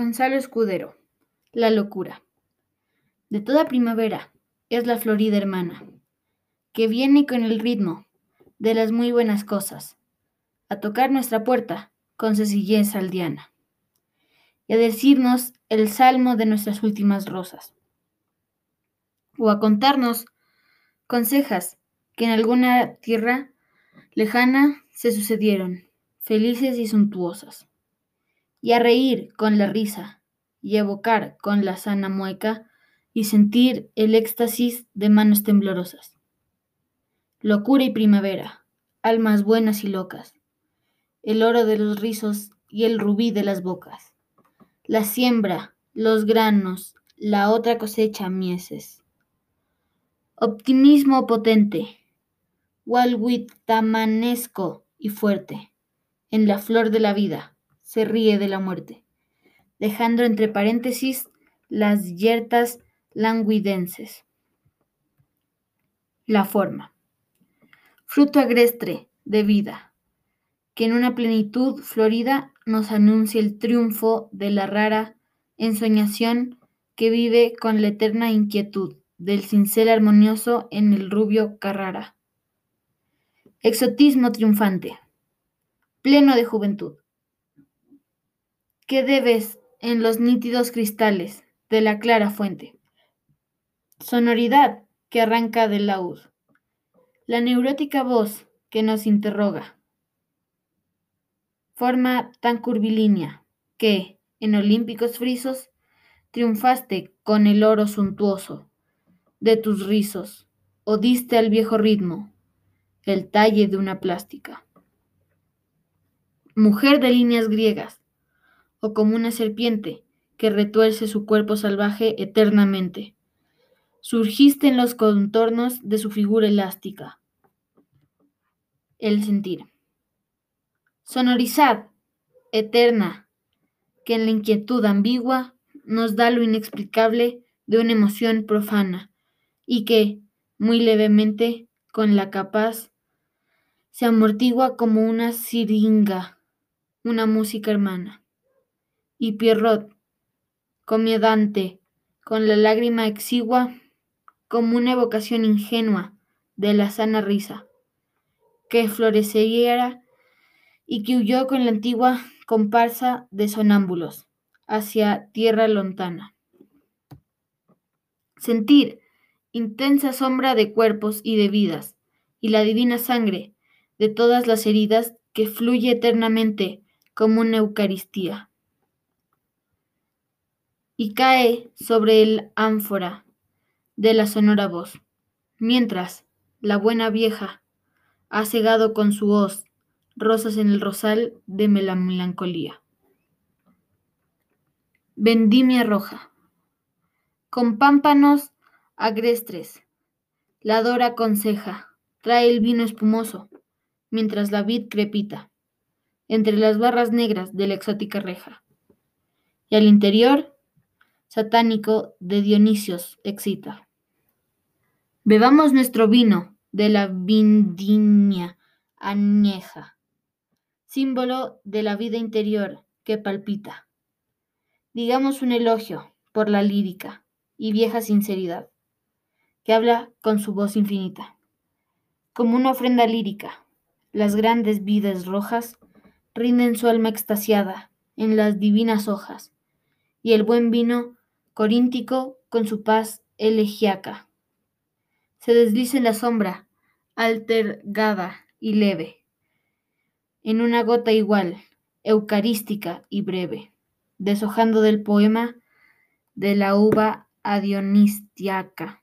Gonzalo Escudero. La locura. De toda primavera es la florida hermana, que viene con el ritmo de las muy buenas cosas, a tocar nuestra puerta con sencillez aldeana, y a decirnos el salmo de nuestras últimas rosas, o a contarnos consejas que en alguna tierra lejana se sucedieron, felices y suntuosas y a reír con la risa, y evocar con la sana mueca, y sentir el éxtasis de manos temblorosas. Locura y primavera, almas buenas y locas, el oro de los rizos y el rubí de las bocas, la siembra, los granos, la otra cosecha mieses. Optimismo potente, tamanesco y fuerte, en la flor de la vida se ríe de la muerte, dejando entre paréntesis las yertas languidenses. La forma. Fruto agrestre de vida, que en una plenitud florida nos anuncia el triunfo de la rara ensoñación que vive con la eterna inquietud del cincel armonioso en el rubio Carrara. Exotismo triunfante, pleno de juventud que debes en los nítidos cristales de la clara fuente. Sonoridad que arranca del laúd. La neurótica voz que nos interroga. Forma tan curvilínea que, en olímpicos frisos, triunfaste con el oro suntuoso de tus rizos, o diste al viejo ritmo el talle de una plástica. Mujer de líneas griegas, o como una serpiente que retuerce su cuerpo salvaje eternamente. Surgiste en los contornos de su figura elástica. El sentir. Sonorizad, eterna, que en la inquietud ambigua nos da lo inexplicable de una emoción profana y que, muy levemente, con la capaz, se amortigua como una siringa, una música hermana y Pierrot, comiedante, con la lágrima exigua, como una evocación ingenua de la sana risa, que floreciera y que huyó con la antigua comparsa de sonámbulos hacia tierra lontana. Sentir intensa sombra de cuerpos y de vidas, y la divina sangre de todas las heridas que fluye eternamente como una Eucaristía y cae sobre el ánfora de la sonora voz, mientras la buena vieja ha cegado con su hoz rosas en el rosal de la melancolía. Vendimia roja. Con pámpanos agrestres, la dora conseja, trae el vino espumoso, mientras la vid crepita, entre las barras negras de la exótica reja. Y al interior satánico de Dionisios excita. Bebamos nuestro vino de la vindiña añeja, símbolo de la vida interior que palpita. Digamos un elogio por la lírica y vieja sinceridad, que habla con su voz infinita. Como una ofrenda lírica, las grandes vidas rojas rinden su alma extasiada en las divinas hojas, y el buen vino coríntico con su paz elegiaca. Se desliza en la sombra, altergada y leve, en una gota igual, eucarística y breve, deshojando del poema de la uva adionistiaca.